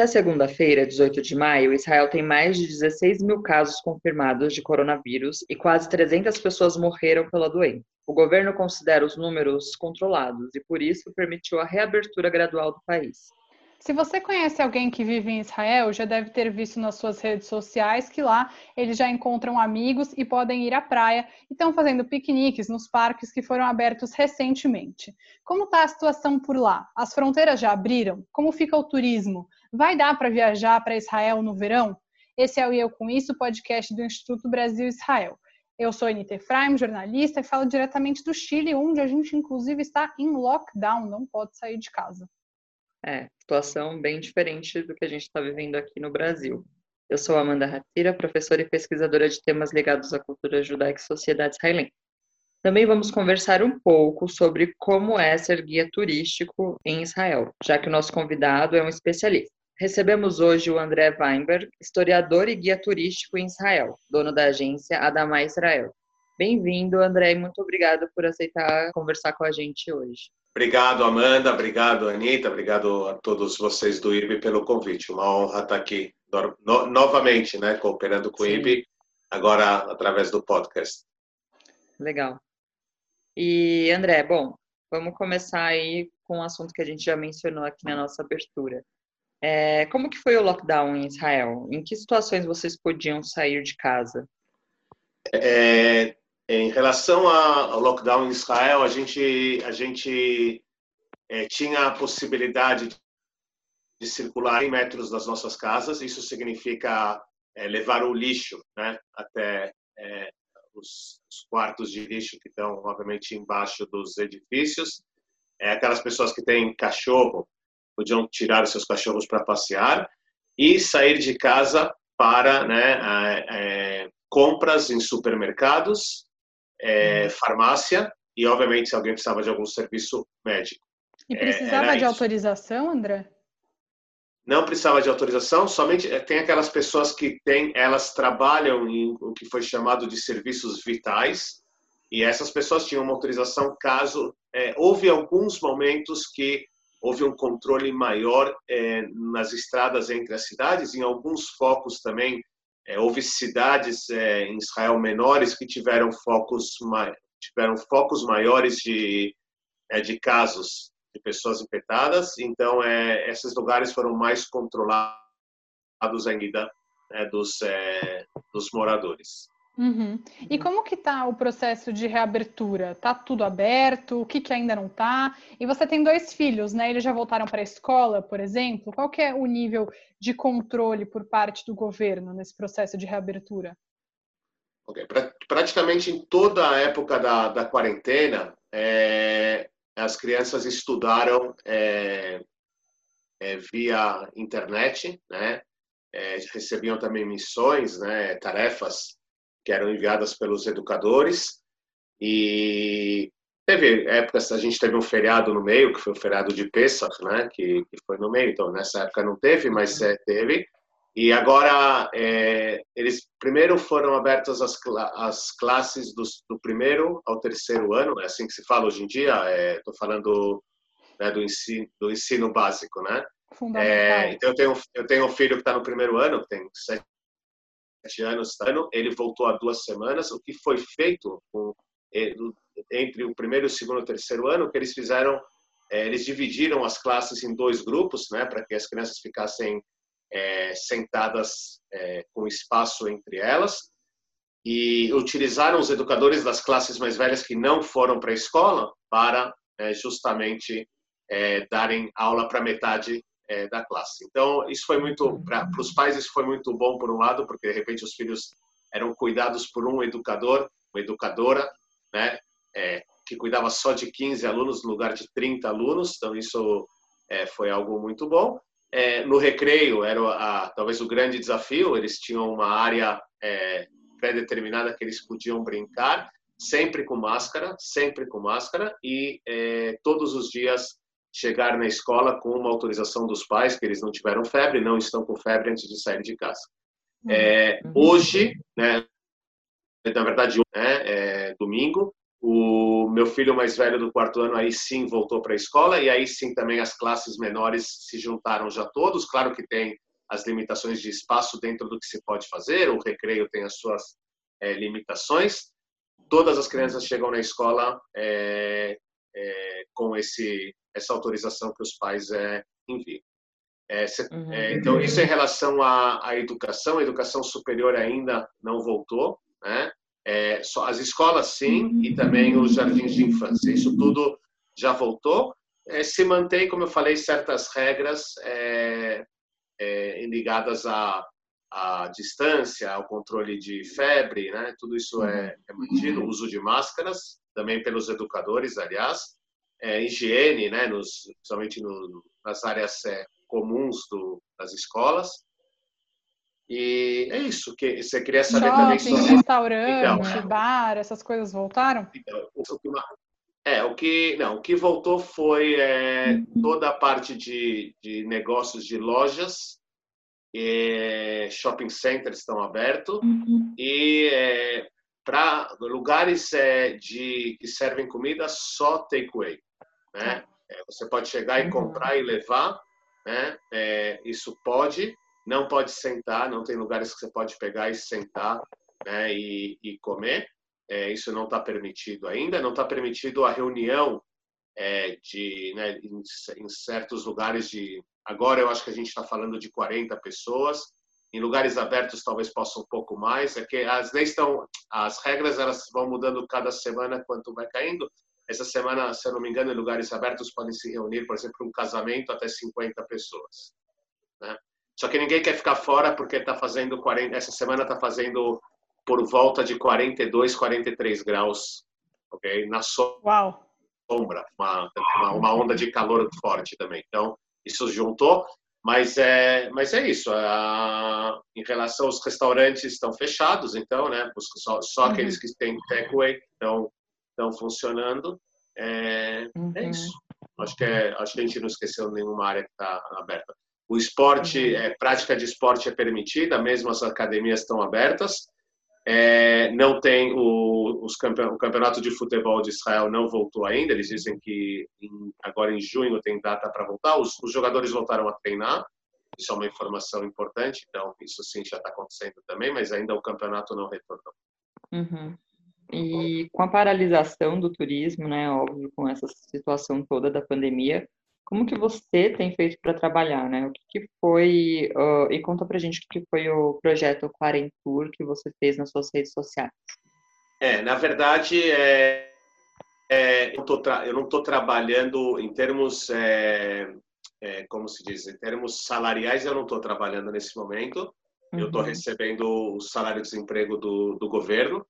Até segunda-feira, 18 de maio, Israel tem mais de 16 mil casos confirmados de coronavírus e quase 300 pessoas morreram pela doença. O governo considera os números controlados e, por isso, permitiu a reabertura gradual do país. Se você conhece alguém que vive em Israel, já deve ter visto nas suas redes sociais que lá eles já encontram amigos e podem ir à praia e estão fazendo piqueniques nos parques que foram abertos recentemente. Como está a situação por lá? As fronteiras já abriram? Como fica o turismo? Vai dar para viajar para Israel no verão? Esse é o Eu Com Isso, podcast do Instituto Brasil Israel. Eu sou Anita Efraim, jornalista, e falo diretamente do Chile, onde a gente inclusive está em lockdown, não pode sair de casa. É, situação bem diferente do que a gente está vivendo aqui no Brasil. Eu sou Amanda Hatira, professora e pesquisadora de temas ligados à cultura judaica e sociedade israelense. Também vamos conversar um pouco sobre como é ser guia turístico em Israel, já que o nosso convidado é um especialista. Recebemos hoje o André Weinberg, historiador e guia turístico em Israel, dono da agência Adamá Israel. Bem-vindo, André, e muito obrigado por aceitar conversar com a gente hoje. Obrigado, Amanda. Obrigado, Anitta. Obrigado a todos vocês do IRB pelo convite. Uma honra estar aqui no, novamente, né, cooperando com Sim. o IRB, agora através do podcast. Legal. E, André, bom, vamos começar aí com um assunto que a gente já mencionou aqui na nossa abertura. É, como que foi o lockdown em Israel? Em que situações vocês podiam sair de casa? É, em relação ao lockdown em Israel, a gente, a gente é, tinha a possibilidade de circular em metros das nossas casas. Isso significa é, levar o lixo né, até é, os, os, quartos de lixo que estão, obviamente, embaixo dos edifícios. É, aquelas pessoas que têm cachorro podiam tirar os seus cachorros para passear e sair de casa para né, é, compras em supermercados é, farmácia e, obviamente, se alguém precisava de algum serviço médico. E precisava é, de isso. autorização, André? Não precisava de autorização, somente é, tem aquelas pessoas que têm, elas trabalham em o que foi chamado de serviços vitais, e essas pessoas tinham uma autorização caso é, houve alguns momentos que houve um controle maior é, nas estradas entre as cidades, em alguns focos também é, houve cidades é, em Israel menores que tiveram focos tiveram focos maiores de de casos de pessoas infectadas. Então, esses lugares foram mais controlados ainda né, dos dos moradores. Uhum. E como que está o processo de reabertura? Tá tudo aberto? O que, que ainda não está? E você tem dois filhos, né? Eles já voltaram para a escola, por exemplo. Qual que é o nível de controle por parte do governo nesse processo de reabertura? Okay. Pra, praticamente em toda a época da, da quarentena, é, as crianças estudaram é, é, via internet, né? É, recebiam também missões, né? Tarefas que eram enviadas pelos educadores. E teve épocas a gente teve um feriado no meio que foi o feriado de Pesach, né, que, que foi no meio, então nessa época não teve, mas é, teve. E agora é, eles primeiro foram abertas as, as classes do, do, primeiro ao terceiro ano, é assim que se fala hoje em dia. Estou é, falando né, do ensino do ensino básico, né? É, então eu tenho eu tenho um filho que está no primeiro ano, que tem sete anos, ele voltou há duas semanas. O que foi feito com, eh, entre o primeiro, o segundo e o terceiro ano, que eles fizeram, eh, eles dividiram as classes em dois grupos, né, para que as crianças ficassem é, sentadas é, com espaço entre elas. E utilizaram os educadores das classes mais velhas que não foram para a escola para é, justamente darem aula para metade é, da classe. Então, isso foi muito, para os pais, isso foi muito bom, por um lado, porque de repente os filhos eram cuidados por um educador, uma educadora, né, é, que cuidava só de 15 alunos no lugar de 30 alunos, então isso é, foi algo muito bom. É, no recreio era a, talvez o grande desafio, eles tinham uma área é, pré-determinada que eles podiam brincar, sempre com máscara, sempre com máscara, e é, todos os dias chegar na escola com uma autorização dos pais que eles não tiveram febre, não estão com febre antes de sair de casa. Uhum. É, uhum. hoje, né, na verdade, né, é, domingo, o meu filho mais velho do quarto ano aí sim voltou para a escola e aí sim também as classes menores se juntaram já todos. Claro que tem as limitações de espaço dentro do que se pode fazer, o recreio tem as suas é, limitações. Todas as crianças chegam na escola é, é, com esse essa autorização que os pais é, enviam. É, uhum. É, então, isso em relação à, à, educação, a educação superior ainda não voltou, né? É, só as escolas sim e também os jardins de infância. Isso tudo já voltou. É, se mantém, como eu falei, certas regras ligadas à, à, distância, ao controle de febre, né? Tudo isso é, é mantido, o uso de máscaras, também pelos educadores, aliás, é, higiene, né? Nos, principalmente no, nas áreas comuns do, das escolas. E é isso que você queria saber Shopping, também sobre restaurante, então, bar, essas coisas voltaram? Então, é o que não, o que voltou foi é, uhum. toda a parte de, de negócios de lojas, shopping centers estão abertos uhum. e é, para lugares é, de que servem comida só takeaway, né? Tá. É, você pode chegar e uhum. comprar e levar né? É, isso pode, não pode sentar, não tem lugares que você pode pegar e sentar né? e, e comer. É, isso não está permitido ainda. Não está permitido a reunião é, de, né, em, em, certos lugares de. Agora eu acho que a gente está falando de 40 pessoas. Em lugares abertos talvez possa um pouco mais. É que as leis estão, as regras elas vão mudando cada semana quanto vai caindo. Essa semana, se eu não me engano, em lugares abertos podem se reunir, por exemplo, um casamento até 50 pessoas. Né? Só que ninguém quer ficar fora porque está fazendo 40, essa semana está fazendo por volta de 42, 43 graus, ok? Na sombra, uma, uma onda de calor forte também. Então, isso juntou, mas é, mas é isso. A, em relação aos restaurantes estão fechados, então, né? Só, só uhum. aqueles que têm takeaway estão estão funcionando. É, é uhum. é, isso. Acho que, é, acho que a gente não esqueceu nenhuma área que está aberta. O esporte, uhum. é, prática de esporte é permitida, mesmo as academias estão abertas. É, não tem o, os campe, o campeonato de futebol de Israel não voltou ainda. Eles dizem que em, agora em junho tem data para voltar. Os, os, jogadores voltaram a treinar. Isso é uma informação importante. Então isso sim já está acontecendo também, mas ainda o campeonato não retornou. Uhum. E com a paralisação do turismo, né, óbvio, com essa situação toda da pandemia, como que você tem feito para trabalhar, né? O que, que foi, uh, e conta pra gente o que foi o projeto Quarentour que você fez nas suas redes sociais. É, na verdade, é, é, eu, não estou trabalhando em termos, é, é, como se diz, em termos salariais, eu não estou trabalhando nesse momento. Uhum. Eu estou recebendo o salário de desemprego do, do governo,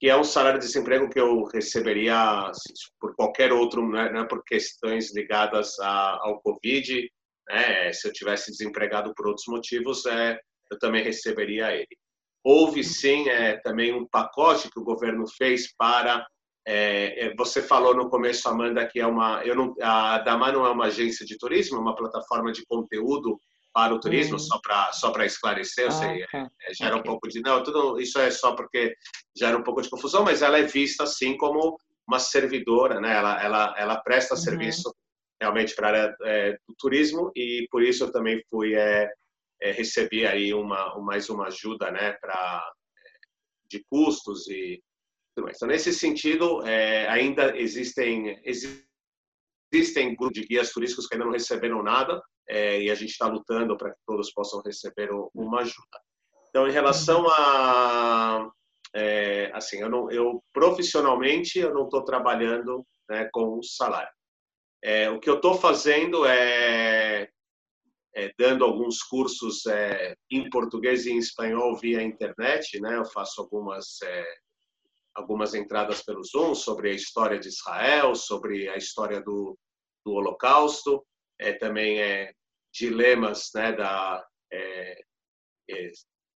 que é um salário de desemprego que eu receberia por qualquer outro, né, não é por questões ligadas a, ao Covid. Né, se eu tivesse desempregado por outros motivos, é, eu também receberia ele. Houve sim é, também um pacote que o governo fez para é, é você falou no começo, Amanda, que é uma, eu não, a Dama não é uma agência de turismo, é uma plataforma de conteúdo para o turismo, uhum. só para só para esclarecer, eu sei, ah, tá. é, gera okay. um pouco de não, tudo isso é só porque gera um pouco de confusão, mas ela é vista assim como uma servidora, né? Ela ela ela presta uhum. serviço realmente para a área é, do turismo e por isso eu também fui é, é, recebi aí uma mais uma ajuda, né? Para é, de custos e tudo mais. Então nesse sentido é, ainda existem existem grupos de guias turísticos que ainda não receberam nada é, e a gente está lutando para que todos possam receber uma ajuda. Então, em relação a é, assim, eu, não, eu profissionalmente eu não estou trabalhando né, com salário. É, o que eu estou fazendo é, é, dando alguns cursos é, em português e em espanhol via internet, né? Eu faço algumas é, algumas entradas pelo Zoom sobre a história de Israel, sobre a história do, do Holocausto, é, também é, dilemas né, da, é, é,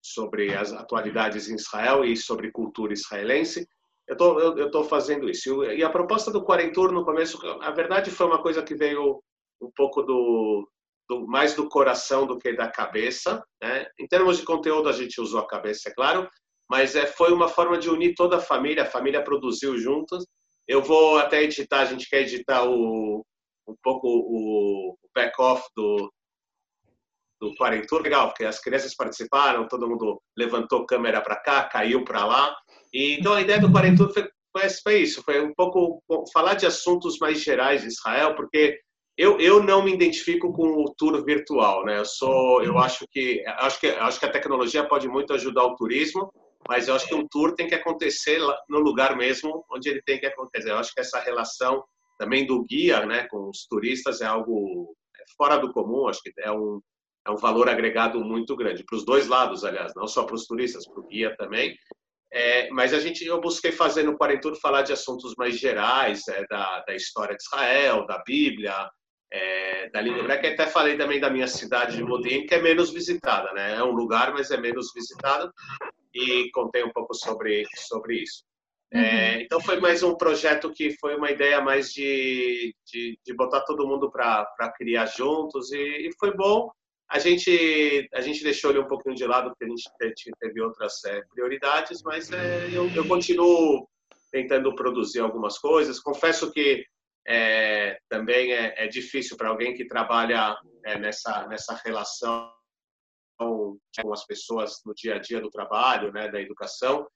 sobre as atualidades em Israel e sobre cultura israelense. Eu tô, tô fazendo isso. E a proposta do Quarentur no começo, a verdade foi uma coisa que veio um pouco do, do mais do coração do que da cabeça. Né? Em termos de conteúdo, a gente usou a cabeça, é claro, mas é, foi uma forma de unir toda a família. A família produziu juntos. eu vou até editar, a gente quer editar o, um pouco o back-off do, do Quarentur, legal, porque as crianças participaram, todo mundo levantou câmera para cá, caiu para lá. E, então a ideia do Quarentur foi, foi isso, foi um pouco falar de assuntos mais gerais de Israel, porque eu, eu não me identifico com o tour virtual, né? Eu sou, eu acho que acho que acho que a tecnologia pode muito ajudar o turismo, mas eu acho que um tour tem que acontecer no lugar mesmo onde ele tem que acontecer. Eu acho que essa relação também do guia, né, com os turistas é algo fora do comum. Acho que é um é um valor agregado muito grande para os dois lados, aliás, não só para os turistas, para o guia também. É, mas a gente, eu busquei fazer no Quarentur falar de assuntos mais gerais, é, da, da história de Israel, da Bíblia, é, da língua hebraica. Até falei também da minha cidade de Modin, que é menos visitada, né? É um lugar, mas é menos visitada. E contei um pouco sobre sobre isso. É, uhum. então foi mais um projeto que foi uma ideia mais de, de, de botar todo mundo para criar juntos e, e, foi bom. A gente a gente deixou ele um pouquinho de lado porque a gente teve outras é, prioridades, mas é, eu, eu continuo tentando produzir algumas coisas. Confesso que é, também é, é difícil para alguém que trabalha nessa, nessa relação com as pessoas no dia a dia do trabalho, né, da educação,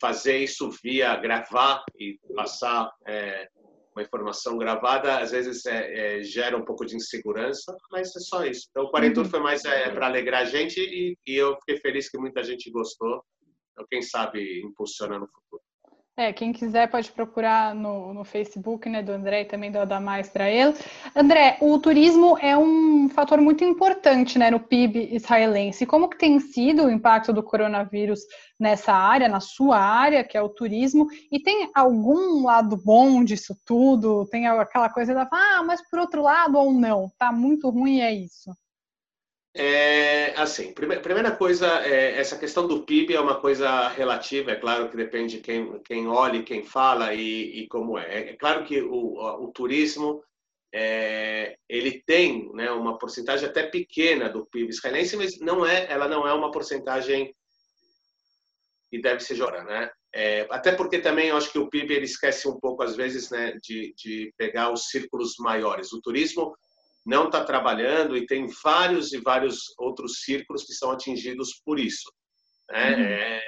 fazer isso via gravar e passar é, uma informação gravada, às vezes é, gera um pouco de insegurança, mas é só isso. Então, o Quarentur uhum. foi mais para alegrar a gente e, e eu fiquei feliz que muita gente gostou. Então, quem sabe impulsiona no futuro. É, quem quiser pode procurar no, no Facebook, né, do André e também do Adamar Israel. André, o turismo é um fator muito importante, né, no PIB israelense. Como que tem sido o impacto do coronavírus nessa área, na sua área, que é o turismo? E tem algum lado bom disso tudo? Tem aquela coisa da, ah, mas por outro lado ou não? Tá muito ruim, é isso. É, assim, primeira, primeira coisa, é, essa questão do PIB é uma coisa relativa, é claro que depende de quem, quem olha, quem fala e, e como é. É claro que o, o turismo, é, ele tem né, uma porcentagem até pequena do PIB israelense, mas não é, ela não é uma porcentagem que deve ser jogada, né? É, até porque também eu acho que o PIB ele esquece um pouco às vezes né, de, de pegar os círculos maiores. O turismo não está trabalhando e tem vários e vários outros círculos que são atingidos por isso. Né? Uhum. É,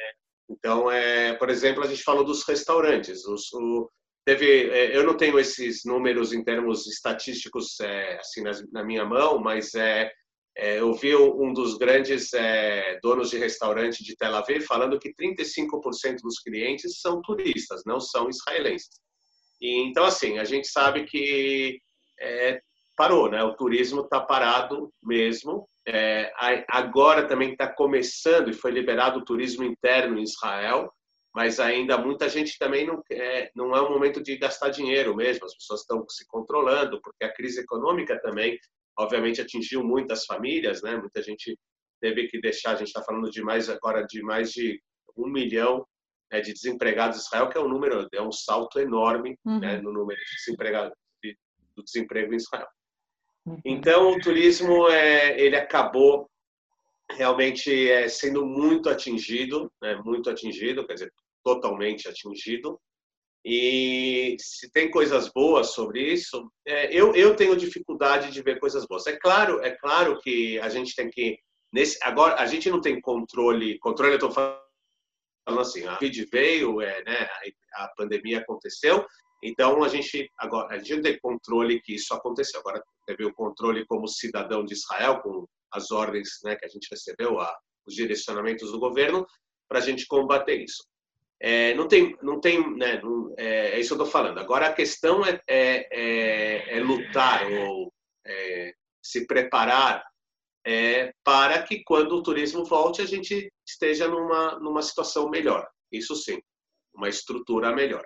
então, é, por exemplo, a gente falou dos restaurantes. Os, o, teve, é, eu não tenho esses números em termos estatísticos é, assim na, na, minha mão, mas é, é, eu vi um dos grandes donos de restaurante de Tel Aviv falando que 35% dos clientes são turistas, não são israelenses. E, então, assim, a gente sabe que é, parou, né? O turismo está parado mesmo. É, agora também está começando e foi liberado o turismo interno em Israel, mas ainda muita gente também não é, não é um momento de gastar dinheiro mesmo. As pessoas estão se controlando porque a crise econômica também, obviamente, atingiu muitas famílias, né? Muita gente teve que deixar. A gente está falando de mais agora de mais de um milhão né, de desempregados em Israel, que é um número, é um salto enorme né, uhum. né, no número de desempregados de, do desemprego em Israel. Então, o turismo é, ele acabou realmente é, sendo muito atingido, né, muito atingido, quer dizer, totalmente atingido. E se tem coisas boas sobre isso, é, eu, eu tenho dificuldade de ver coisas boas. É claro, é claro que a gente tem que nesse agora a gente não tem controle, controle eu estou falando assim, a Covid veio, é, né, a pandemia aconteceu, então a gente agora a gente tem controle que isso aconteceu. Agora teve o controle como cidadão de Israel com as ordens né, que a gente recebeu, a, os direcionamentos do governo para a gente combater isso. É, não tem, não tem, né, não, é, é, isso que eu estou falando. Agora a questão é, é, é, é lutar ou é, se preparar para que quando o turismo volte a gente esteja numa numa situação melhor. Isso sim, uma estrutura melhor.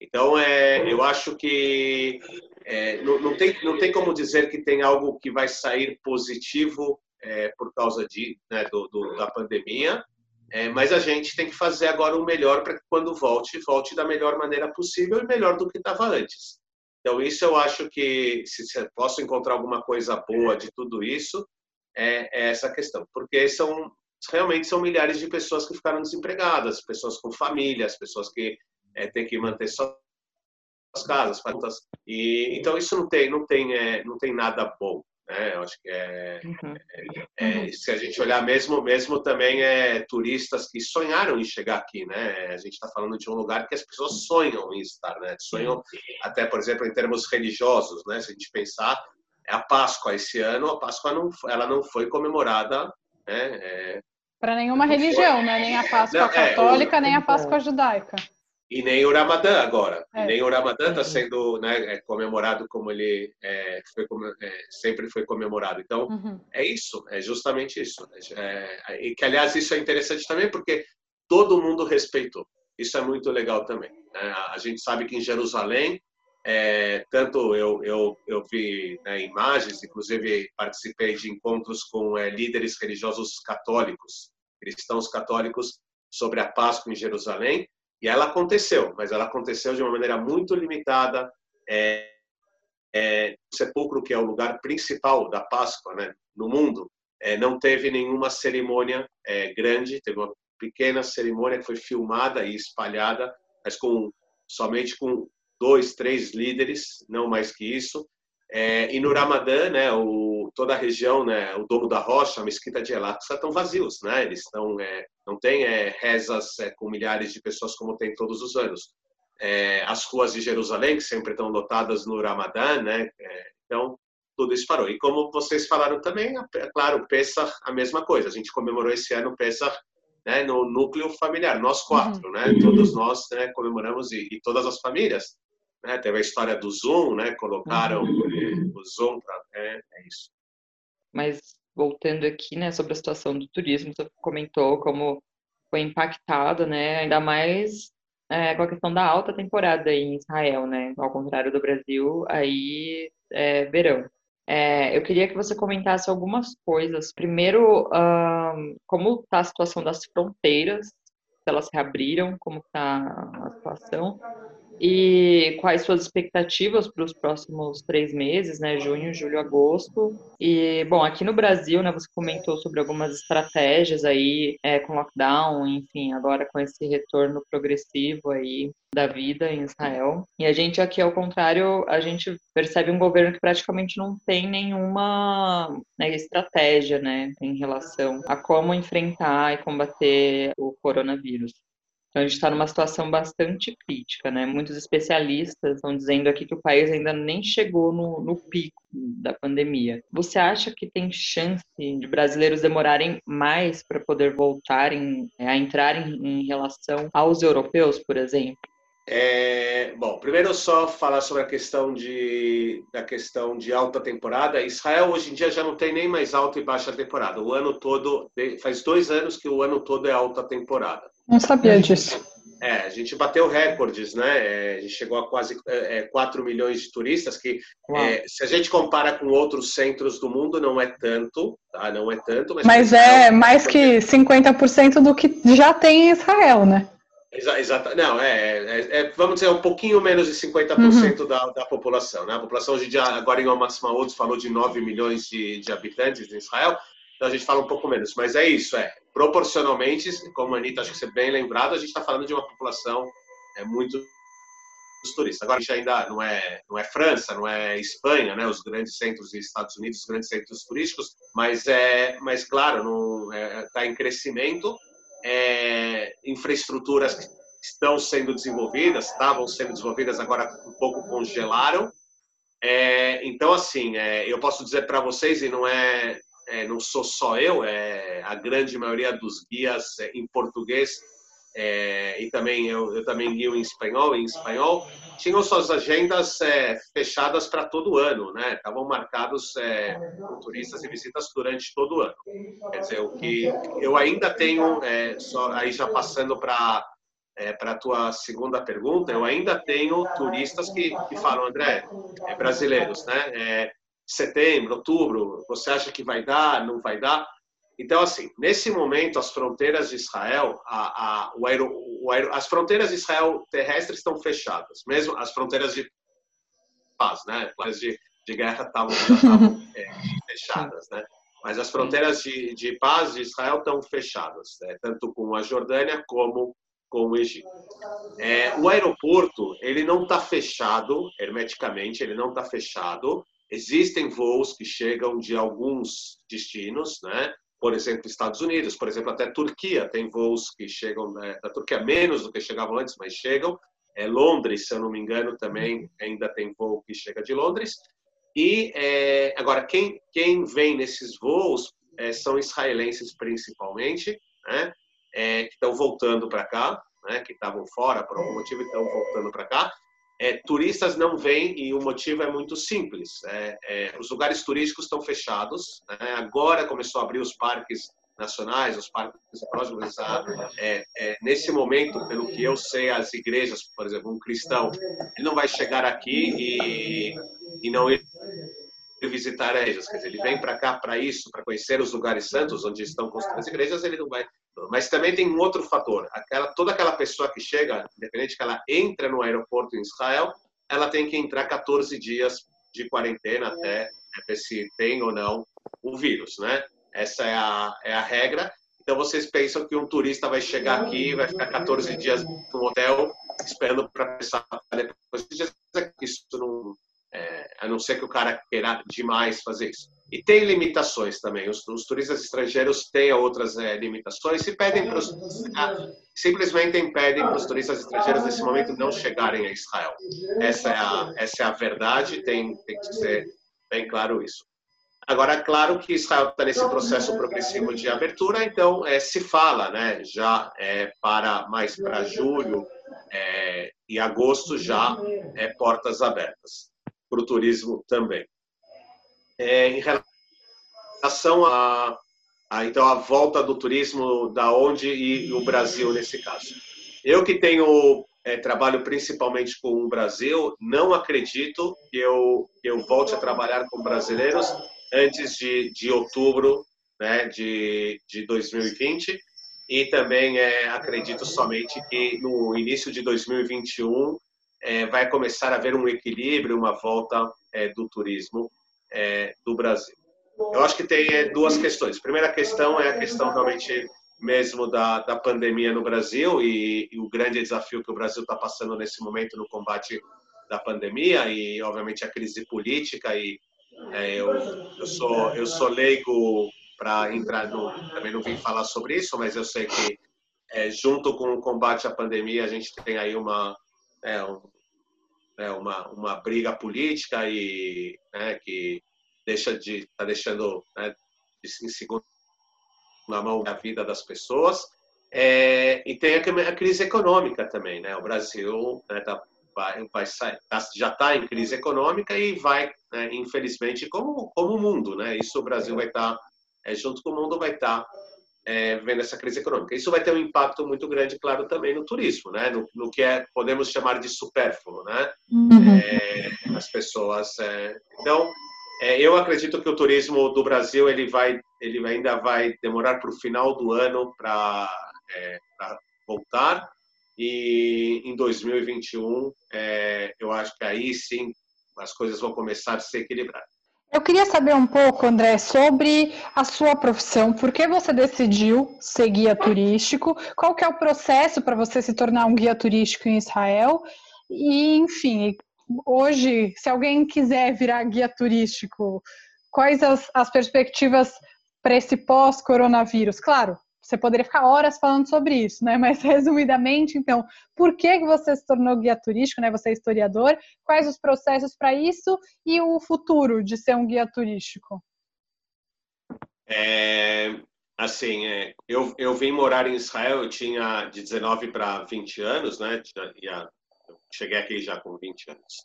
Então, é, eu acho que é, não, não, tem, não tem como dizer que tem algo que vai sair positivo é, por causa de, né, do, do, da pandemia, é, mas a gente tem que fazer agora o melhor para que quando volte, volte da melhor maneira possível e melhor do que estava antes. Então, isso eu acho que, se, se posso encontrar alguma coisa boa de tudo isso, é, é essa questão, porque são realmente são milhares de pessoas que ficaram desempregadas, pessoas com famílias, pessoas que é, tem que manter sua casas, e então isso não tem, não tem, é, não tem nada bom. Né? Eu acho que é, uhum. é, é, se a gente olhar mesmo, mesmo também é turistas que sonharam em chegar aqui, né? A gente está falando de um lugar que as pessoas sonham em estar, né? Sonham até, por exemplo, em termos religiosos, né? Se a gente pensar, é a Páscoa esse ano, a Páscoa não, ela não foi comemorada, né? É, Para nenhuma religião, foi, né? Nem a Páscoa não, é, católica, o, nem a Páscoa judaica e nem o Ramadã agora. É. Nem o Ramadã está sendo né, é, comemorado como ele é, foi, é, sempre foi comemorado. Então, uhum. é isso, é justamente isso. É, e que, aliás, isso é interessante também porque todo mundo respeitou. Isso é muito legal também. Né? A gente sabe que em Jerusalém, é, tanto eu, eu, eu vi né, imagens, inclusive participei de encontros com líderes religiosos católicos, cristãos católicos, sobre a Páscoa em Jerusalém, e ela aconteceu, mas ela aconteceu de uma maneira muito limitada. É, é, o sepulcro, que é o lugar principal da Páscoa né, no mundo, é, não teve nenhuma cerimônia é, grande, teve uma pequena cerimônia que foi filmada e espalhada, mas com somente com dois, três líderes, não mais que isso. É, e no Ramadã, né, o, toda a região, né, o Domo da Rocha, a Mesquita de Elat, estão vazios, né? Eles estão, é, não tem é, rezas é, com milhares de pessoas como tem todos os anos. É, as ruas de Jerusalém, que sempre estão lotadas no Ramadã, né? É, então, tudo isso parou. E como vocês falaram também, é claro, Pesach, a mesma coisa. A gente comemorou esse ano Pesach né, no núcleo familiar, nós quatro, uhum. né? Todos nós né, comemoramos e, e todas as famílias né? Teve a história do Zoom, né? Colocaram uhum. o Zoom para. É, é isso. Mas voltando aqui, né, sobre a situação do turismo, você comentou como foi impactado, né? Ainda mais é, com a questão da alta temporada em Israel, né? Ao contrário do Brasil, aí é verão. É, eu queria que você comentasse algumas coisas. Primeiro, como está a situação das fronteiras, se elas se abriram, como está a situação e quais suas expectativas para os próximos três meses, né? Junho, julho, agosto. E, bom, aqui no Brasil, né, você comentou sobre algumas estratégias aí é, com lockdown, enfim, agora com esse retorno progressivo aí da vida em Israel. E a gente aqui, ao contrário, a gente percebe um governo que praticamente não tem nenhuma né, estratégia, né, em relação a como enfrentar e combater o coronavírus. Então, a gente está numa situação bastante crítica, né? Muitos especialistas estão dizendo aqui que o país ainda nem chegou no, no pico da pandemia. Você acha que tem chance de brasileiros demorarem mais para poder voltarem a entrar em, em relação aos europeus, por exemplo? É, bom, primeiro só falar sobre a questão de da questão de alta temporada. Israel hoje em dia já não tem nem mais alta e baixa temporada. O ano todo faz dois anos que o ano todo é alta temporada. Não sabia disso. É, a gente bateu recordes, né? É, a gente chegou a quase é, 4 milhões de turistas, que é, se a gente compara com outros centros do mundo, não é tanto, tá? Não é tanto. Mas, mas é mais que 50% do que já tem em Israel, né? Exato. Não, é, é, é, vamos dizer, um pouquinho menos de 50% uhum. da, da população. Né? A população hoje, dia, agora em Almasmaúdos, falou de 9 milhões de, de habitantes em Israel. Então a gente fala um pouco menos, mas é isso, é. Proporcionalmente, como a Anitta, acho que você é bem lembrado, a gente está falando de uma população é, muito dos turistas. Agora a gente ainda não é não é França, não é Espanha, né? Os grandes centros dos Estados Unidos, os grandes centros turísticos, mas é, mas claro, está é, em crescimento. É, infraestruturas que estão sendo desenvolvidas, estavam sendo desenvolvidas, agora um pouco congelaram. É, então, assim, é, eu posso dizer para vocês, e não é é, não sou só eu, é a grande maioria dos guias é, em português é, e também eu, eu, também guio em espanhol, em espanhol tinham suas agendas é, fechadas para todo ano, né? Estavam marcados é, turistas e visitas durante todo o ano. Quer dizer, o que eu ainda tenho, é, só aí já passando para é, para a tua segunda pergunta, eu ainda tenho turistas que, que falam, André, é, brasileiros, né? É, setembro, outubro, você acha que vai dar, não vai dar? Então, assim, nesse momento, as fronteiras de Israel, a, a, o aero, o aero, as fronteiras de Israel terrestres estão fechadas, mesmo as fronteiras de paz, né? As de, de guerra estavam é, fechadas, né? Mas as fronteiras de, de paz de Israel estão fechadas, né? tanto com a Jordânia como com o Egito. É, o aeroporto ele não está fechado hermeticamente, ele não está fechado. Existem voos que chegam de alguns destinos, né? Por exemplo, Estados Unidos, por exemplo, até Turquia tem voos que chegam né, da Turquia menos do que chegavam antes, mas chegam. É, Londres, se eu não me engano, também ainda tem voo que chega de Londres. E é, agora quem quem vem nesses voos é, são israelenses principalmente, né? É, que estão voltando para cá, né? Que estavam fora por algum motivo e estão voltando para cá. É, turistas não vêm e o motivo é muito simples. É, é, os lugares turísticos estão fechados. Né? Agora começou a abrir os parques nacionais, os parques próximos. A, é, é, nesse momento, pelo que eu sei, as igrejas, por exemplo, um cristão, ele não vai chegar aqui e, e não ir visitar igrejas. Quer dizer, ele vem para cá para isso, para conhecer os lugares santos onde estão construídas as igrejas, ele não vai. Mas também tem um outro fator. Aquela, toda aquela pessoa que chega, independente que ela entra no aeroporto em Israel, ela tem que entrar 14 dias de quarentena até ver se tem ou não o vírus, né? Essa é a, é a regra. Então vocês pensam que um turista vai chegar aqui, vai ficar 14 dias no hotel esperando para pensar depois. Isso não, é, a não ser que o cara queira demais fazer isso. E tem limitações também. Os, os turistas estrangeiros têm outras é, limitações e pedem para os, simplesmente impedem para os turistas estrangeiros nesse momento não chegarem a Israel. Essa é a, essa é a verdade. Tem, tem que ser bem claro isso. Agora, claro que Israel está nesse processo progressivo de abertura, então é, se fala, né, já é, para mais para julho é, e agosto já é portas abertas para o turismo também. É, em relação a, a, então a volta do turismo da onde e o Brasil nesse caso. Eu que tenho é, trabalho principalmente com o Brasil, não acredito que eu eu volte a trabalhar com brasileiros antes de, de outubro né, de, de 2020 e também é, acredito somente que no início de 2021 é, vai começar a haver um equilíbrio, uma volta é, do turismo é, do Brasil. Eu acho que tem é, duas questões. A primeira questão é a questão realmente mesmo da, da pandemia no Brasil e, e o grande desafio que o Brasil está passando nesse momento no combate da pandemia e, obviamente, a crise política. E é, eu, eu, sou, eu sou leigo para entrar no. Também não vim falar sobre isso, mas eu sei que, é, junto com o combate à pandemia, a gente tem aí uma, é, um, é uma, uma briga política e né, que deixa de está deixando né, em segundo na mão da vida das pessoas. É, e tem a, a, crise econômica também né? O Brasil né, tá, vai, vai tá, já está em crise econômica e vai né, infelizmente como como o mundo né? Isso o Brasil vai estar tá, é, junto com o mundo vai estar tá é, vendo essa crise econômica. Isso vai ter um impacto muito grande, claro, também no turismo, né? no, no que é, podemos chamar de supérfluo. Né? Uhum. É, as pessoas. É... Então, é, eu acredito que o turismo do Brasil ele vai, ele ainda vai demorar para o final do ano para é, voltar. E em 2021, é, eu acho que aí sim as coisas vão começar a se equilibrar. Eu queria saber um pouco, André, sobre a sua profissão. Por que você decidiu ser guia turístico? Qual que é o processo para você se tornar um guia turístico em Israel? E, enfim, hoje, se alguém quiser virar guia turístico, quais as, as perspectivas para esse pós-coronavírus? Claro, você poderia ficar horas falando sobre isso, né? Mas resumidamente, então, por que você se tornou guia turístico, né? Você é historiador, quais os processos para isso e o futuro de ser um guia turístico? É, assim, é, eu, eu vim morar em Israel, eu tinha de 19 para 20 anos, né? Já, já, cheguei aqui já com 20 anos.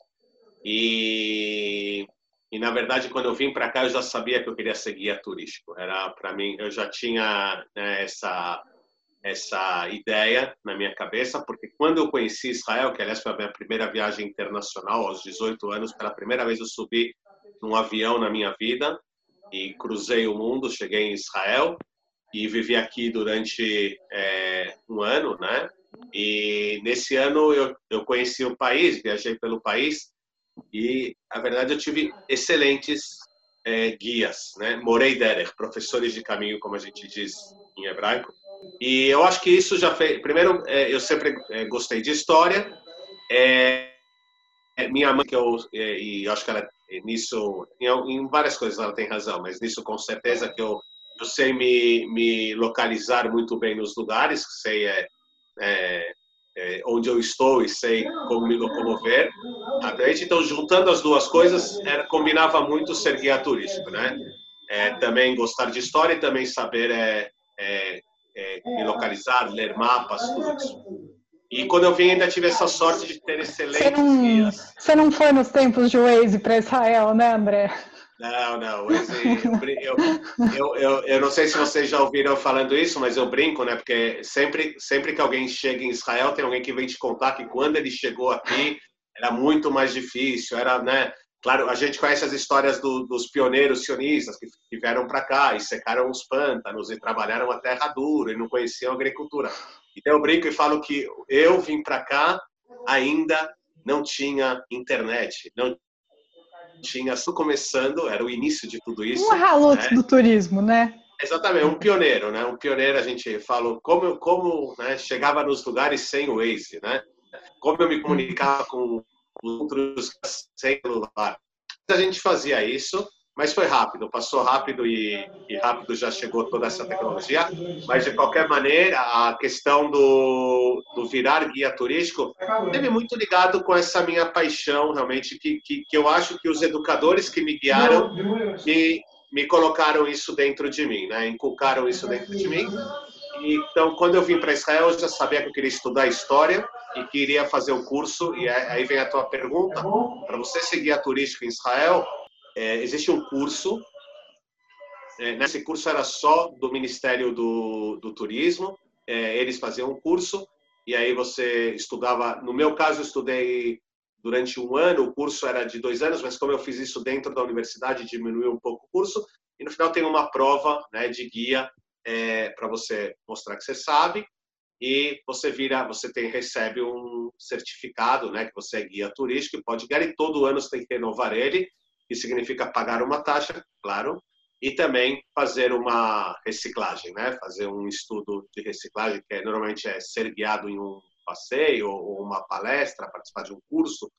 E e na verdade, quando eu vim para cá, eu já sabia que eu queria ser guia turístico. Era para mim, eu já tinha né, essa essa ideia na minha cabeça, porque quando eu conheci Israel, que aliás foi a minha primeira viagem internacional aos 18 anos, pela primeira vez eu subi num avião na minha vida e cruzei o mundo, cheguei em Israel e vivi aqui durante é, um ano, né? E nesse ano eu, eu conheci o país, viajei pelo país e, a verdade, eu tive excelentes é, guias, né? Morei derech, professores de caminho, como a gente diz em hebraico. E eu acho que isso já fez. Primeiro, é, eu sempre é, gostei de história. É, é minha mãe, que eu, é, e eu acho que ela nisso, em, em, várias coisas ela tem razão, mas nisso com certeza que eu, eu sei me, me localizar muito bem nos lugares, sei é, é, onde eu estou e sei como me locomover. Então, juntando as duas coisas, era, combinava muito ser guia turístico, né? É, também gostar de história e também saber é, é, é, me localizar, ler mapas, tudo isso. E quando eu vim, ainda tive essa sorte de ter excelentes você não, guias. Você não foi nos tempos de Waze para Israel, né, André? Não, não. eu, eu, eu, eu, não sei se vocês já ouviram falando isso, mas eu brinco, né? Porque sempre, sempre que alguém chega em Israel, tem alguém que vem te contar que quando ele chegou aqui era muito mais difícil, era, né? Claro, a gente conhece as histórias do, dos pioneiros sionistas que, que vieram para cá e secaram os pântanos e trabalharam a terra dura e não conheciam a agricultura. Então eu brinco e falo que eu vim para cá ainda não tinha internet, não tinha só começando, era o início de tudo isso. Um raloto né? do turismo, né? Exatamente, um pioneiro, né? Um pioneiro, a gente falou como como né, chegava nos lugares sem o Waze, né? Como eu me comunicava com outros sem celular. A gente fazia isso, mas foi rápido, passou rápido e, e, rápido já chegou toda essa tecnologia. Mas de qualquer maneira, a questão do, do virar guia turístico teve muito ligado com essa minha paixão, realmente, que, que, que eu acho que os educadores que me guiaram me, me colocaram isso dentro de mim, né? inculcaram isso dentro de mim. Então, quando eu vim para Israel, eu já sabia que eu queria estudar história e queria fazer o curso. E aí vem a tua pergunta: para você seguir a turística em Israel, é, existe um curso. É, esse curso era só do Ministério do, do Turismo. É, eles faziam um curso e aí você estudava. No meu caso, eu estudei durante um ano. O curso era de dois anos, mas como eu fiz isso dentro da universidade, diminuiu um pouco o curso. E no final tem uma prova né, de guia é, para você mostrar que você sabe e você vira, você tem recebe um certificado, né, que você é guia turístico e pode guiar e todo ano você tem que renovar ele, que significa pagar uma taxa, claro, e também fazer uma reciclagem, né, fazer um estudo de reciclagem que é, normalmente é ser guiado em um passeio ou uma palestra, participar de um curso.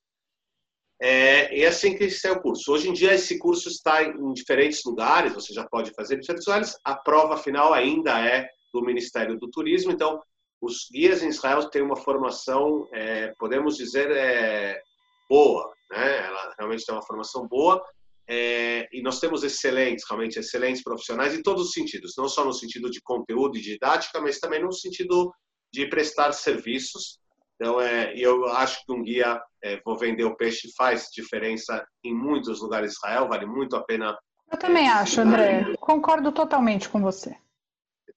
É, é assim que esse é o curso. Hoje em dia esse curso está em diferentes lugares, você já pode fazer em diferentes lugares. A prova final ainda é do Ministério do Turismo, então os guias em Israel têm uma formação, é, podemos dizer, é, boa, né? Ela realmente tem uma formação boa é, e nós temos excelentes, realmente excelentes profissionais em todos os sentidos, não só no sentido de conteúdo e didática, mas também no sentido de prestar serviços. Então, é, eu acho que um guia, é, vou vender o peixe, faz diferença em muitos lugares de Israel, vale muito a pena. Eu também é, acho, André. Concordo totalmente com você.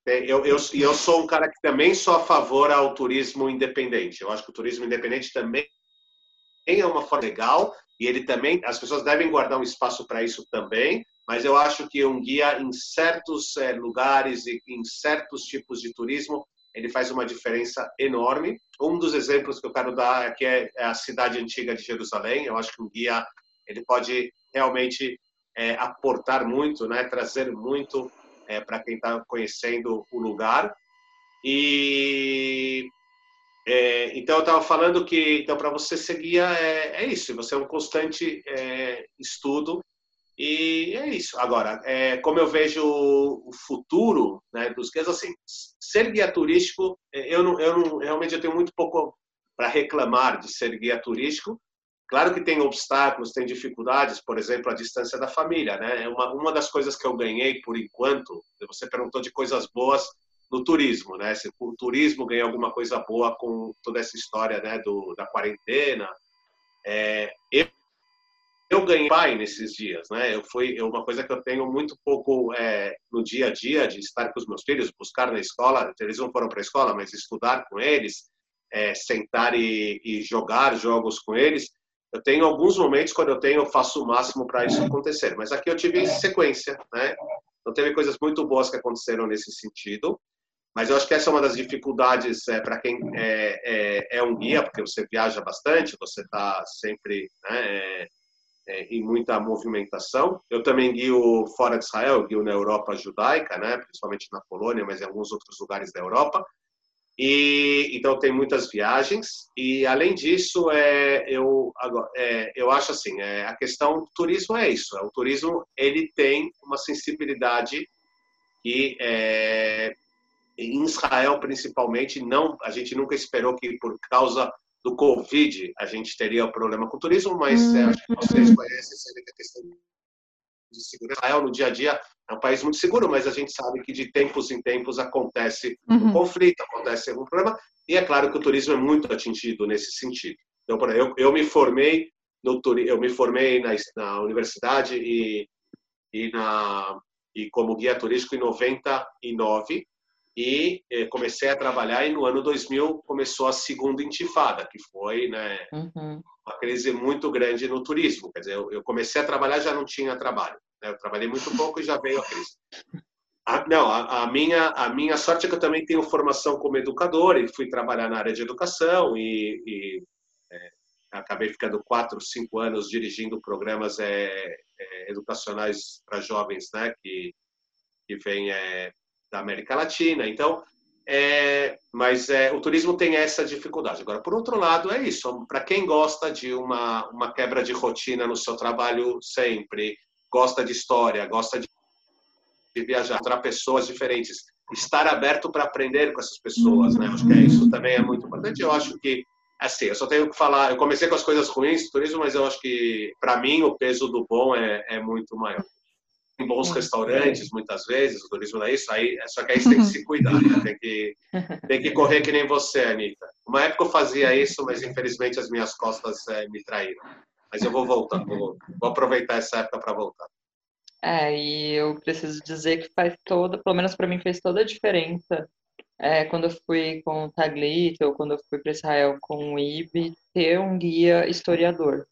É, eu, eu, eu sou um cara que também sou a favor ao turismo independente. Eu acho que o turismo independente também é uma forma legal e ele também, as pessoas devem guardar um espaço para isso também, mas eu acho que um guia em certos é, lugares e em certos tipos de turismo, ele faz uma diferença enorme. Um dos exemplos que eu quero dar aqui é, é a cidade antiga de Jerusalém. Eu acho que um guia ele pode realmente é, aportar muito, né, trazer muito é, para quem está conhecendo o lugar. E é, então eu estava falando que então para você seguir é, é, isso, você é um constante é, estudo e é isso. Agora, é, como eu vejo o futuro né, dos guias, assim, ser guia turístico, é, eu não, eu não realmente eu tenho muito pouco para reclamar de ser guia turístico, Claro que tem obstáculos, tem dificuldades, por exemplo, a distância da família, né? É uma, uma das coisas que eu ganhei por enquanto, você perguntou de coisas boas no turismo, né? Se o turismo ganha alguma coisa boa com toda essa história, né, do, da quarentena. É, eu, eu ganhei pai nesses dias, né? Eu fui é uma coisa que eu tenho muito pouco é, no dia a dia de estar com os meus filhos, buscar na escola. Eles não foram para a escola, mas estudar com eles, é, sentar e, e jogar jogos com eles. Eu tenho alguns momentos quando eu tenho, eu faço o máximo para isso acontecer. Mas aqui eu tive sequência, né? Então teve coisas muito boas que aconteceram nesse sentido. Mas eu acho que essa é uma das dificuldades é, para quem é, é, é, um guia, porque você viaja bastante, você está sempre né, é, é, em muita movimentação. Eu também guio fora de Israel, guio na Europa judaica, né, principalmente na Polônia, mas em alguns outros lugares da Europa. E então tem muitas viagens e além disso é eu é, eu acho assim é, a questão do turismo é isso é, o turismo ele tem uma sensibilidade que é, em Israel principalmente não a gente nunca esperou que por causa do Covid a gente teria o problema com o turismo mas é, acho que vocês conhecem a questão de segurança. Israel, no dia a dia, é um país muito seguro, mas a gente sabe que de tempos em tempos acontece uhum. um conflito, acontece algum problema, e é claro que o turismo é muito atingido nesse sentido. Então, eu, eu me formei no eu me formei na, na universidade e, e, na, e como guia turístico em 99 e eh, comecei a trabalhar e no ano 2000 começou a segunda intifada, que foi né, uhum. uma crise muito grande no turismo. Quer dizer, eu, eu comecei a trabalhar já não tinha trabalho. Né? Eu trabalhei muito pouco e já veio a crise. A, não, a, a, minha, a minha sorte é que eu também tenho formação como educador e fui trabalhar na área de educação e, e é, acabei ficando quatro, cinco anos dirigindo programas é, é, educacionais para jovens, né, que, que vêm é, da América Latina. Então, é, mas é, o turismo tem essa dificuldade. Agora, por outro lado, é isso. Para quem gosta de uma, uma quebra de rotina no seu trabalho sempre, gosta de história, gosta de, de viajar, para pessoas diferentes, estar aberto para aprender com essas pessoas, né? Acho que é, isso também é muito importante. Eu acho que, assim, eu só tenho que falar. Eu comecei com as coisas ruins do turismo, mas eu acho que, para mim, o peso do bom é, é muito maior em bons restaurantes, muitas vezes, o turismo é isso, aí, só que aí você tem que se cuidar, né? tem, que, tem que correr que nem você, Anitta. Uma época eu fazia isso, mas infelizmente as minhas costas é, me traíram. Mas eu vou voltar, vou, vou aproveitar essa época para voltar. É, e eu preciso dizer que faz toda, pelo menos para mim, fez toda a diferença é, quando eu fui com o Taglit ou quando eu fui para Israel com o IB, ter um guia historiador.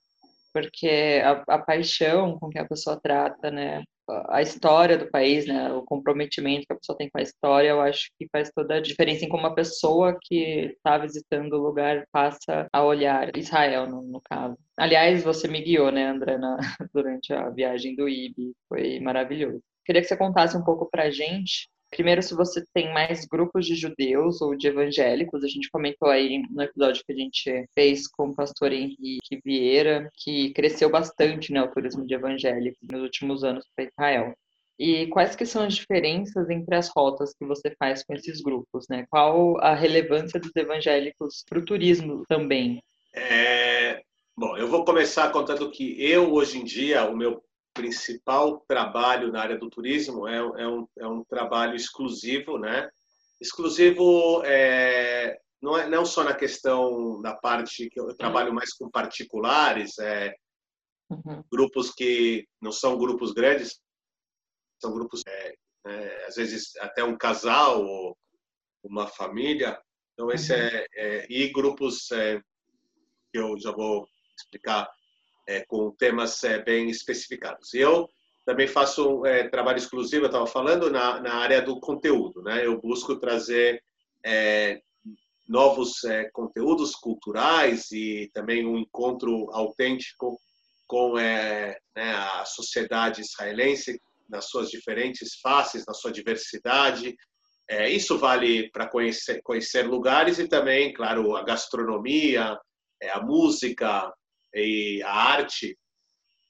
Porque a, a paixão com que a pessoa trata, né, a história do país, né, o comprometimento que a pessoa tem com a história, eu acho que faz toda a diferença em como uma pessoa que está visitando o lugar passa a olhar Israel, no, no, caso. Aliás, você me guiou, né, André, durante a viagem do IB, foi maravilhoso. Queria que você contasse um pouco para a gente Primeiro, se você tem mais grupos de judeus ou de evangélicos, a gente comentou aí no episódio que a gente fez com o pastor Henrique Vieira, que cresceu bastante né, o turismo de evangélicos nos últimos anos para Israel. E quais que são as diferenças entre as rotas que você faz com esses grupos, né? Qual a relevância dos evangélicos para o turismo também? É, bom, eu vou começar contando que eu hoje em dia o meu principal trabalho na área do turismo é, é, um, é um trabalho exclusivo, né? Exclusivo é, não é não só na questão da parte que eu trabalho mais com particulares, é, uhum. grupos que não são grupos grandes, são grupos é, é, às vezes até um casal ou uma família. Então esse uhum. é, é, e grupos é, que eu já vou explicar é, com temas é, bem especificados. Eu também faço é, trabalho exclusivo, eu estava falando, na, na área do conteúdo. Né? Eu busco trazer é, novos é, conteúdos culturais e também um encontro autêntico com é, né, a sociedade israelense nas suas diferentes faces, na sua diversidade. isso vale para conhecer, conhecer lugares e também, claro, a gastronomia, a música, e a arte.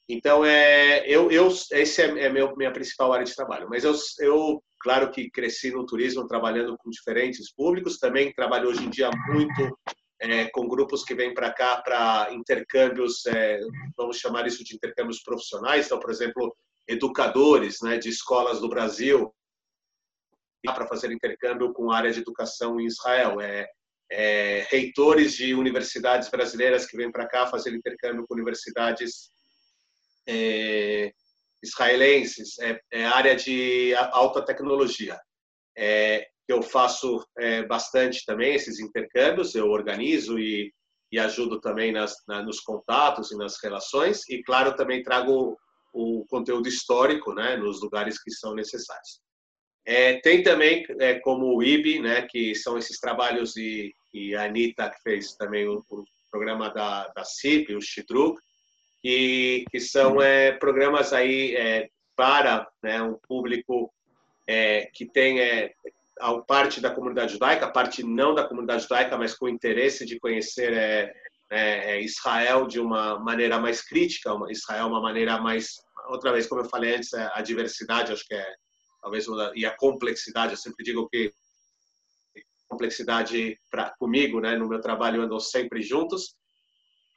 Então, é, eu, eu, esse é, é meu, minha principal área de trabalho. Mas eu, eu, claro que cresci no turismo trabalhando com diferentes públicos. Também trabalho hoje em dia muito é, com grupos que vêm para cá para intercâmbios, é, vamos chamar isso de intercâmbios profissionais. Então, por exemplo, educadores né, de escolas do Brasil para fazer intercâmbio com a área de educação em Israel. É, é, reitores de universidades brasileiras que vêm para cá fazer intercâmbio com universidades é, israelenses, é, é, área de alta tecnologia. É, eu faço é, bastante também esses intercâmbios, eu organizo e, e ajudo também nas, na, nos contatos e nas relações, e claro, também trago o, o conteúdo histórico né, nos lugares que são necessários. É, tem também é, como o IB, né, que são esses trabalhos e, e a Anitta que fez também o, o programa da, da CIP, o Chidruk, que, que são é, programas aí é, para né, um público é, que tem é, a parte da comunidade judaica, a parte não da comunidade judaica, mas com interesse de conhecer Israel de uma maneira mais crítica, Israel uma maneira mais, outra vez, como eu falei antes, a diversidade, acho que é talvez e a complexidade. Eu sempre digo que complexidade para comigo, né, no meu trabalho andam sempre juntos.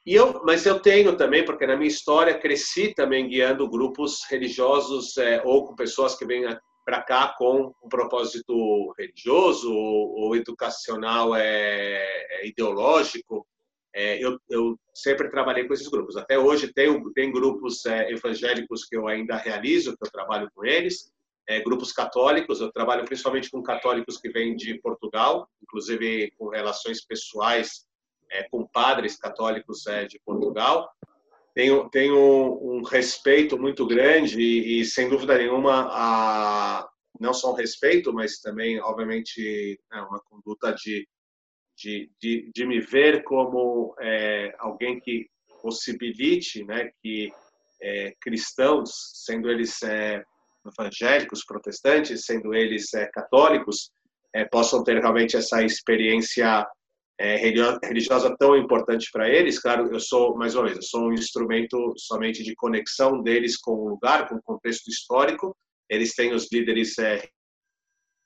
E eu, mas eu tenho também, porque na minha história cresci também guiando grupos religiosos é, ou com pessoas que vêm para cá com um propósito religioso ou, ou educacional é, é ideológico. É, eu, eu, sempre trabalhei com esses grupos. Até hoje tem, tem grupos é, evangélicos que eu ainda realizo, que eu trabalho com eles é, grupos católicos. Eu trabalho principalmente com católicos que vêm de Portugal, inclusive com relações pessoais é, com padres católicos é, de Portugal. Tenho, tenho um respeito muito grande e, e sem dúvida nenhuma, a, não só um respeito, mas também, obviamente, é uma conduta de, de, de, de me ver como é, alguém que possibilite né, que é, cristãos, sendo eles é, evangélicos, protestantes, sendo eles é, católicos, é, possam ter realmente essa experiência é, religiosa tão importante para eles. Claro, eu sou, mais uma vez, eu sou um instrumento somente de conexão deles com o lugar, com o contexto histórico. Eles têm os líderes é,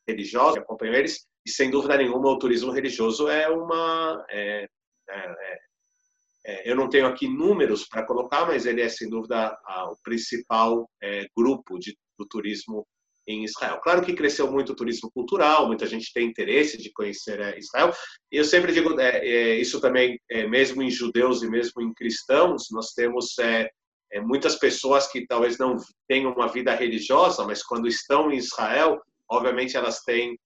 religiosos que acompanham eles, e sem dúvida nenhuma o turismo religioso é uma é, é, é é, eu não tenho aqui números para colocar, mas ele é sem dúvida o principal é, grupo de, do turismo em Israel. Claro que cresceu muito o turismo cultural, muita gente tem interesse de conhecer é, Israel. E eu sempre digo é, é, isso também, é, mesmo em judeus e mesmo em cristãos, nós temos muitas pessoas que talvez não tenham uma vida religiosa, mas quando estão em Israel, obviamente elas têm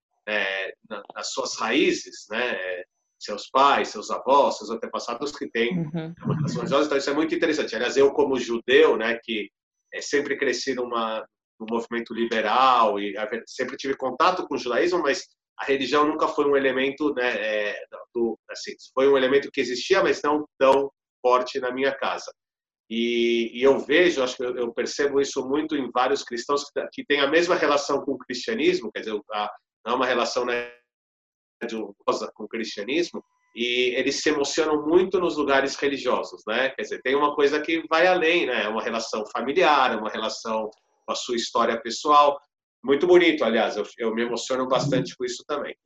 as suas raízes, né? Seus pais, seus avós, seus antepassados que têm uhum. uma relação religiosa. Então, isso é muito interessante. Aliás, eu, como judeu, né, que é, sempre cresci numa, num movimento liberal e sempre tive contato com o judaísmo, mas a religião nunca foi um elemento, né, é, do, assim, foi um elemento que existia, mas não tão forte na minha casa. E, e eu vejo, acho que eu, eu, percebo isso muito em vários cristãos que, que têm a mesma relação com o cristianismo, quer dizer, a, não é uma relação né, religiosa com o cristianismo e eles se emocionam muito nos lugares religiosos, né? Quer dizer, tem uma coisa que vai além, né? É uma relação familiar, é uma relação com a sua história pessoal. Muito bonito, aliás, eu, eu me emociono bastante com isso também.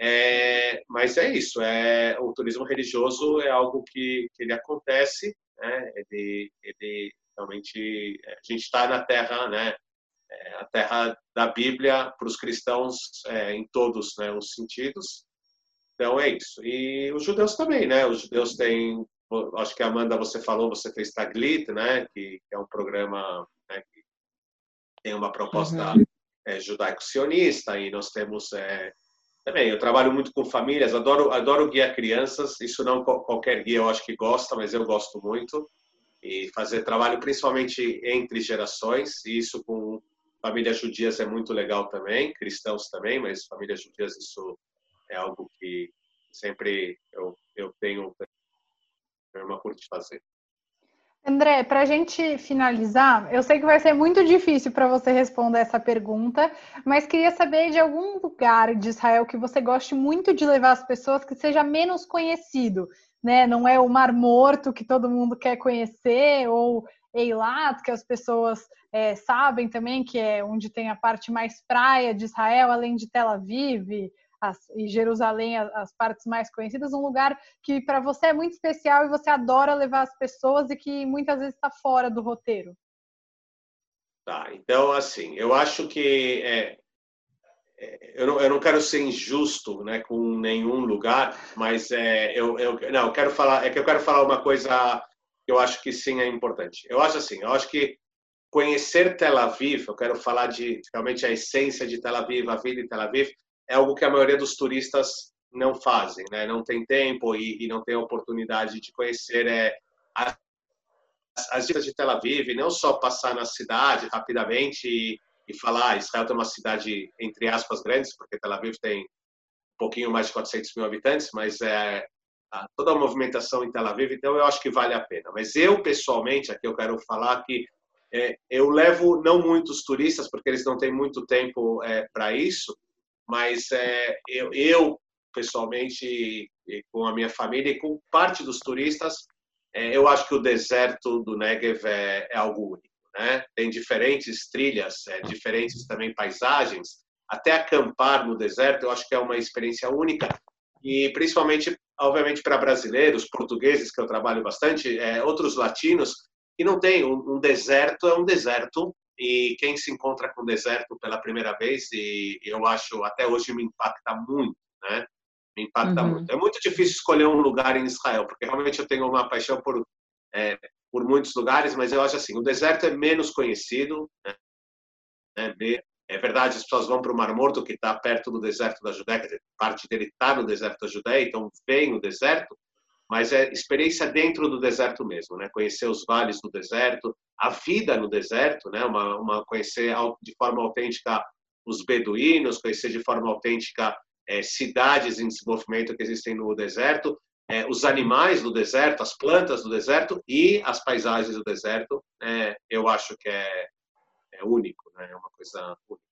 É, mas é isso, é, o turismo religioso é algo que, que ele acontece, né? Ele, ele realmente, a gente está na terra, né? É, a terra da Bíblia para os cristãos é, em todos né, os sentidos. Então é isso. E os judeus também, né? Os judeus têm, acho que a Amanda você falou, você fez Taglit, né? Que, que é um programa né, que tem uma proposta uhum. é, judaico-sionista e nós temos é, também. Eu trabalho muito com famílias, adoro adoro guiar crianças. Isso não qualquer guia eu acho que gosta, mas eu gosto muito e fazer trabalho principalmente entre gerações. E isso com Famílias judias é muito legal também, cristãos também, mas famílias judias isso é algo que sempre eu, eu tenho uma curte fazer. André, para a gente finalizar, eu sei que vai ser muito difícil para você responder essa pergunta, mas queria saber de algum lugar de Israel que você goste muito de levar as pessoas que seja menos conhecido, né? Não é o Mar Morto que todo mundo quer conhecer, ou Eilat, que as pessoas é, sabem também que é onde tem a parte mais praia de Israel, além de Tel Aviv e Jerusalém, as, as, partes mais conhecidas, um lugar que para você é muito especial e você adora levar as pessoas e que muitas vezes está fora do roteiro. Tá, então assim, eu acho que é, é, eu, não, eu não quero ser injusto, né, com nenhum lugar, mas é, eu, eu não eu quero falar é que eu quero falar uma coisa eu acho que sim é importante. Eu acho assim, eu acho que conhecer Tel Aviv, eu quero falar de realmente a essência de Tel Aviv, a vida em Tel Aviv, é algo que a maioria dos turistas não fazem, né? Não tem tempo e, e não tem oportunidade de conhecer é, as, as vistas de Tel Aviv, não só passar na cidade rapidamente e, e falar, ah, Israel tem uma cidade entre aspas grandes, porque Tel Aviv tem um pouquinho mais de 400 mil habitantes, mas é a, toda a movimentação em Tel Aviv, então eu acho que vale a pena. Mas eu, pessoalmente, aqui eu quero falar que é, eu levo não muitos turistas, porque eles não têm muito tempo é, para isso, mas é, eu, eu, pessoalmente, com a minha família e com parte dos turistas, é, eu acho que o deserto do Negev é, é algo único. Né? Tem diferentes trilhas, é, diferentes também paisagens. Até acampar no deserto, eu acho que é uma experiência única e principalmente, obviamente, para brasileiros, portugueses que eu trabalho bastante, é, outros latinos que não tem um, um, deserto é um deserto e quem se encontra com o deserto pela primeira vez e eu acho até hoje me impacta muito, né? Me impacta uhum. muito. É muito difícil escolher um lugar em Israel porque realmente eu tenho uma paixão por é, por muitos lugares, mas eu acho assim, o deserto é menos conhecido, né? É verdade, as pessoas vão para o Mar Morto, que está perto do deserto da Judéia, parte dele está no deserto da Judéia, então vem o deserto, mas é experiência dentro do deserto mesmo, né? Conhecer os vales do deserto, a vida no deserto, né? Uma, uma conhecer de forma autêntica os beduínos, conhecer de forma autêntica é, cidades em desenvolvimento que existem no deserto, é, os animais do deserto, as plantas do deserto e as paisagens do deserto. É, eu acho que é, é único, né? É uma coisa única.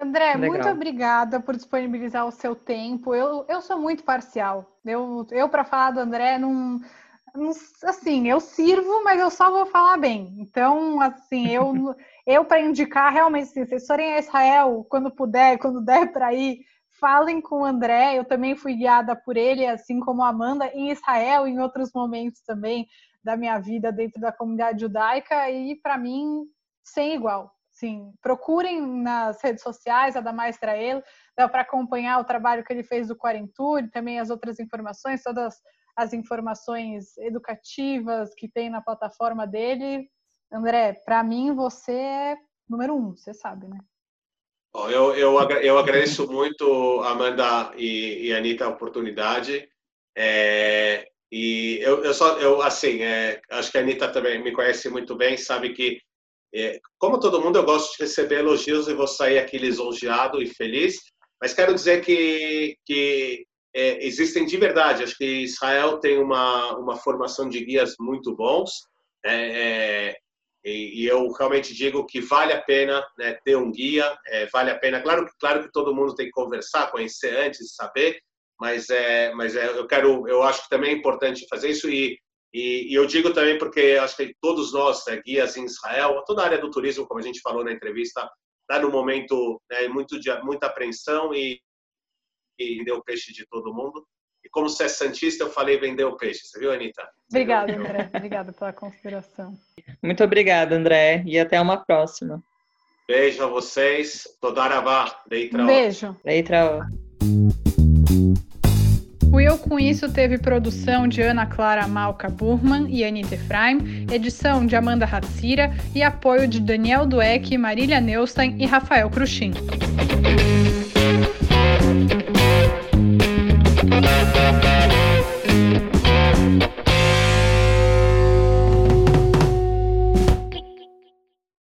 André, Legal. muito obrigada por disponibilizar o seu tempo. Eu, eu sou muito parcial. Eu, eu para falar do André, não, não, assim, eu sirvo, mas eu só vou falar bem. Então, assim, eu, eu para indicar realmente, assim, se vocês forem a Israel, quando puder, quando der para ir, falem com o André. Eu também fui guiada por ele, assim como a Amanda, em Israel, em outros momentos também da minha vida dentro da comunidade judaica. E para mim, sem igual. Sim, procurem nas redes sociais a Damais Traelo, dá para acompanhar o trabalho que ele fez do Quarentur, também as outras informações, todas as informações educativas que tem na plataforma dele. André, para mim você é número um, você sabe, né? Eu, eu, eu agradeço muito, Amanda e, e Anitta, a oportunidade. É, e eu, eu só, eu, assim, é, acho que a Anitta também me conhece muito bem, sabe que é, como todo mundo, eu gosto de receber elogios e vou sair aqui lisonjeado e feliz, mas quero dizer que, que é, existem de verdade. Acho que Israel tem uma, uma formação de guias muito bons é, é e, e, eu realmente digo que vale a pena né, ter um guia, é, vale a pena. Claro, claro que todo mundo tem que conversar, conhecer antes, saber, mas é, mas é, eu quero, eu acho que também é importante fazer isso e e, e, eu digo também porque acho que todos nós, né, guias em Israel, toda a área do turismo, como a gente falou na entrevista, está no momento né, muito de muita apreensão e, e vender o peixe de todo mundo. E como você é santista, eu falei vender o peixe. Você viu, Anitta? Obrigada, André. Obrigada pela consideração. Muito obrigada, André. E até uma próxima. Beijo a vocês. Todaravá. Leitra. Beijo. Leitra. Eu Com Isso teve produção de Ana Clara Malca Burman e Anita Efraim, edição de Amanda Hatsira e apoio de Daniel Dueck, Marília Neustein e Rafael Cruxin.